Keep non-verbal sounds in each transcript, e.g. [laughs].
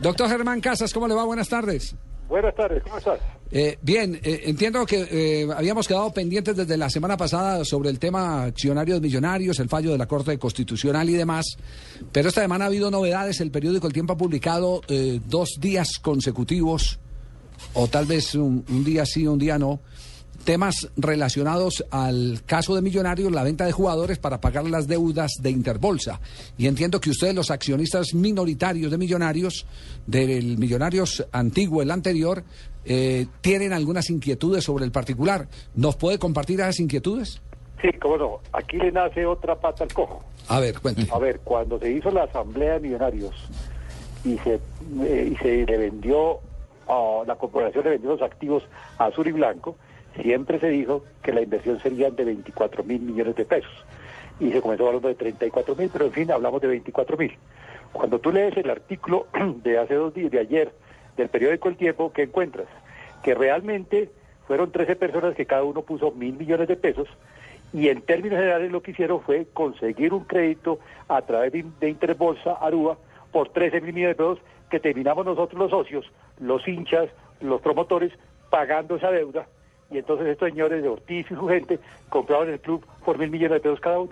Doctor Germán Casas, ¿cómo le va? Buenas tardes. Buenas tardes, ¿cómo estás? Eh, bien, eh, entiendo que eh, habíamos quedado pendientes desde la semana pasada sobre el tema accionarios millonarios, el fallo de la Corte Constitucional y demás, pero esta semana ha habido novedades. El periódico El Tiempo ha publicado eh, dos días consecutivos, o tal vez un, un día sí, un día no, temas relacionados al caso de Millonarios, la venta de jugadores para pagar las deudas de Interbolsa. Y entiendo que ustedes, los accionistas minoritarios de Millonarios, del Millonarios antiguo, el anterior, eh, tienen algunas inquietudes sobre el particular. ¿Nos puede compartir esas inquietudes? Sí, cómo no. Aquí le nace otra pata al cojo. A ver, cuente. A ver, cuando se hizo la asamblea de millonarios y se, eh, y se le vendió, a la corporación le vendió los activos a Azul y Blanco, siempre se dijo que la inversión sería de 24 mil millones de pesos. Y se comenzó hablando de 34 mil, pero en fin, hablamos de 24 mil. Cuando tú lees el artículo [clears throat] de hace dos días, de ayer, del periódico El Tiempo, ¿qué encuentras? Que realmente fueron 13 personas que cada uno puso mil millones de pesos y en términos generales lo que hicieron fue conseguir un crédito a través de, de Interbolsa Aruba por 13 mil millones de pesos que terminamos nosotros los socios, los hinchas, los promotores, pagando esa deuda. Y entonces estos señores de Ortiz y su gente compraron el club por mil millones de pesos cada uno.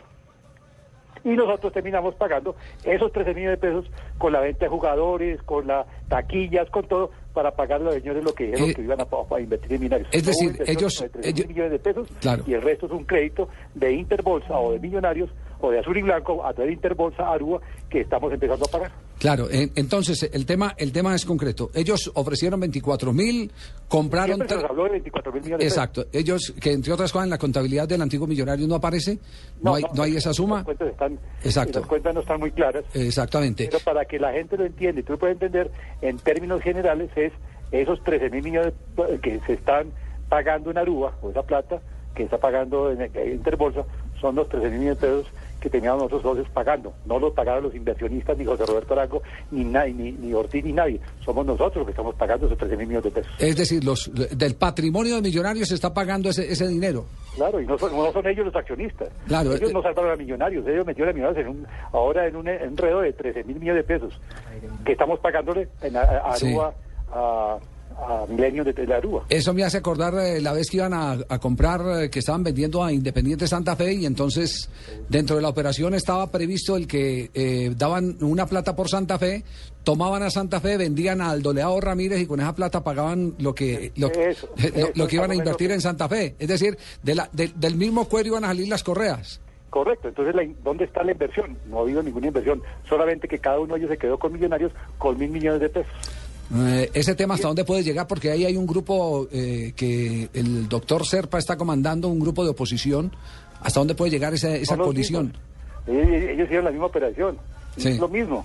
Y nosotros terminamos pagando esos 13 millones de pesos con la venta de jugadores, con las taquillas, con todo, para pagar a los señores lo que dijeron Eh, que iban a, a invertir en minarios. es decir, ellos- de 13 ellos- millones de pesos Claro. y el resto es un crédito de Interbolsa o de Millonarios o de Azul y Blanco a través de Interbolsa Aruba que estamos empezando a pagar. Claro, en- entonces el tema, el tema es concreto. Ellos ofrecieron 24 mil, compraron... Siempre se nos habló de 24 mil millones. Exacto. Ellos, que entre otras cosas en la contabilidad del antiguo millonario no aparece, no, hay, no hay esa suma. Las cuentas, están, Exacto. las cuentas no están muy claras. Exactamente. Pero para que la gente lo entienda y tú lo puedes entender, en términos generales es esos 13 mil millones que se están pagando en Aruba, o esa plata que está pagando en, en Interbolsa, son los 13 mil millones de pesos que teníamos nosotros socios pagando. No los pagaron los inversionistas, ni José Roberto Arango, ni, nadie, ni, ni Ortiz, ni nadie. Somos nosotros los que estamos pagando esos 13 mil millones de pesos. Es decir, los del patrimonio de millonarios se está pagando ese, ese dinero. Claro, y no son, no son ellos los accionistas. Claro, ellos eh, no salvaron a millonarios, ellos metieron a millonarios en un, ahora en un enredo de 13 mil millones de pesos que estamos pagándole en a- a Sí. Aruba, a, a Milenio de, de Aruba. Eso me hace acordar eh, la vez que iban a, a comprar, eh, que estaban vendiendo a Independiente Santa Fe y entonces dentro de la operación estaba previsto el que eh, daban una plata por Santa Fe, tomaban a Santa Fe, vendían al Doleado Ramírez y con esa plata pagaban lo que lo, Eso, lo- [laughs] eso, lo que iban a invertir en Santa Fe. Es decir, de la, de- del mismo cuero iban a salir las correas. Correcto, entonces la ¿dónde está la inversión? No ha habido ninguna inversión, solamente que cada uno de ellos se quedó con millonarios con mil millones de pesos. Eh, ese tema hasta dónde puede llegar porque ahí hay un grupo eh, que el doctor Serpa está comandando, un grupo de oposición. ¿Hasta dónde puede llegar esa, esa colisión? Ellos, hicieron la misma operación. Sí. Es lo mismo.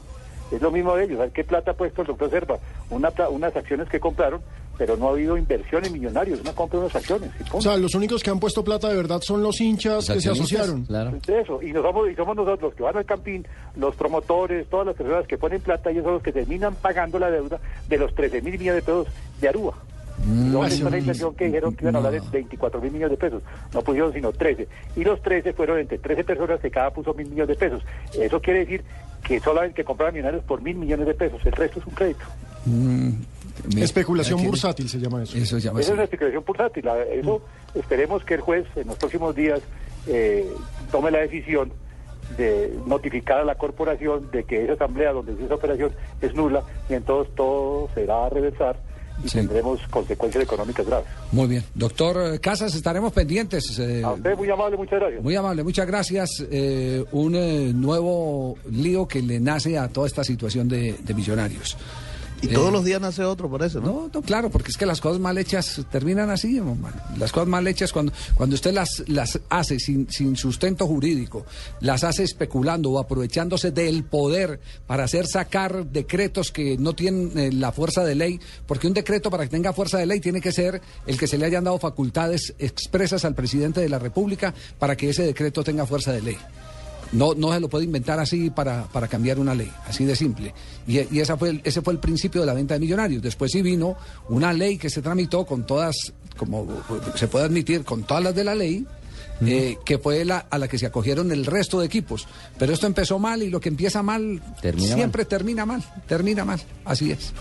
Es lo mismo de ellos. ¿Sabes qué plata ha puesto el doctor Serpa? Una, unas acciones que compraron, pero no ha habido inversión en millonarios. Una compra de unas acciones. O sea, los únicos que han puesto plata de verdad son los hinchas que se asociaron. Claro. De eso. Y, nos somos, y somos nosotros los que van al campín, los promotores, todas las personas que ponen plata, ellos son los que terminan pagando la deuda de los 13 mil millones de pesos de Aruba. ¿Dónde está la inversión que dijeron que iban a hablar de 24 mil millones de pesos? No pusieron sino 13. Y los 13 fueron entre 13 personas que cada puso mil millones de pesos. Eso quiere decir que solamente que compraban millonarios por mil millones de pesos. El resto es un crédito. Especulación bursátil se llama eso. Eso se llama es especulación bursátil. Eso esperemos que el juez en los próximos días eh, tome la decisión de notificar a la corporación de que esa asamblea donde se hizo esa operación es nula y entonces todo será a reversar y Sí. tendremos consecuencias económicas graves. Muy bien. Doctor Casas, estaremos pendientes. eh, A usted muy amable, muchas gracias. muy amable, muchas gracias. Eh, un eh, nuevo lío que le nace a toda esta situación de, de millonarios. Y Eh, todos los días nace otro, por eso, ¿no? No, no, claro, porque es que las cosas mal hechas terminan así, hermano. Las cosas mal hechas cuando, cuando usted las, las hace sin, sin sustento jurídico, las hace especulando o aprovechándose del poder para hacer sacar decretos que no tienen eh, la fuerza de ley, porque un decreto para que tenga fuerza de ley tiene que ser el que se le hayan dado facultades expresas al presidente de la República para que ese decreto tenga fuerza de ley. No, no se lo puede inventar así para, para cambiar una ley, así de simple. Y, y esa fue el- ese fue el principio de la venta de millonarios. Después sí vino una ley que se tramitó con todas, como se puede admitir, con todas las de la ley, eh, que fue la, a la que se acogieron el resto de equipos. Pero esto empezó mal y lo que empieza mal Termina siempre termina mal, termina mal. Así es.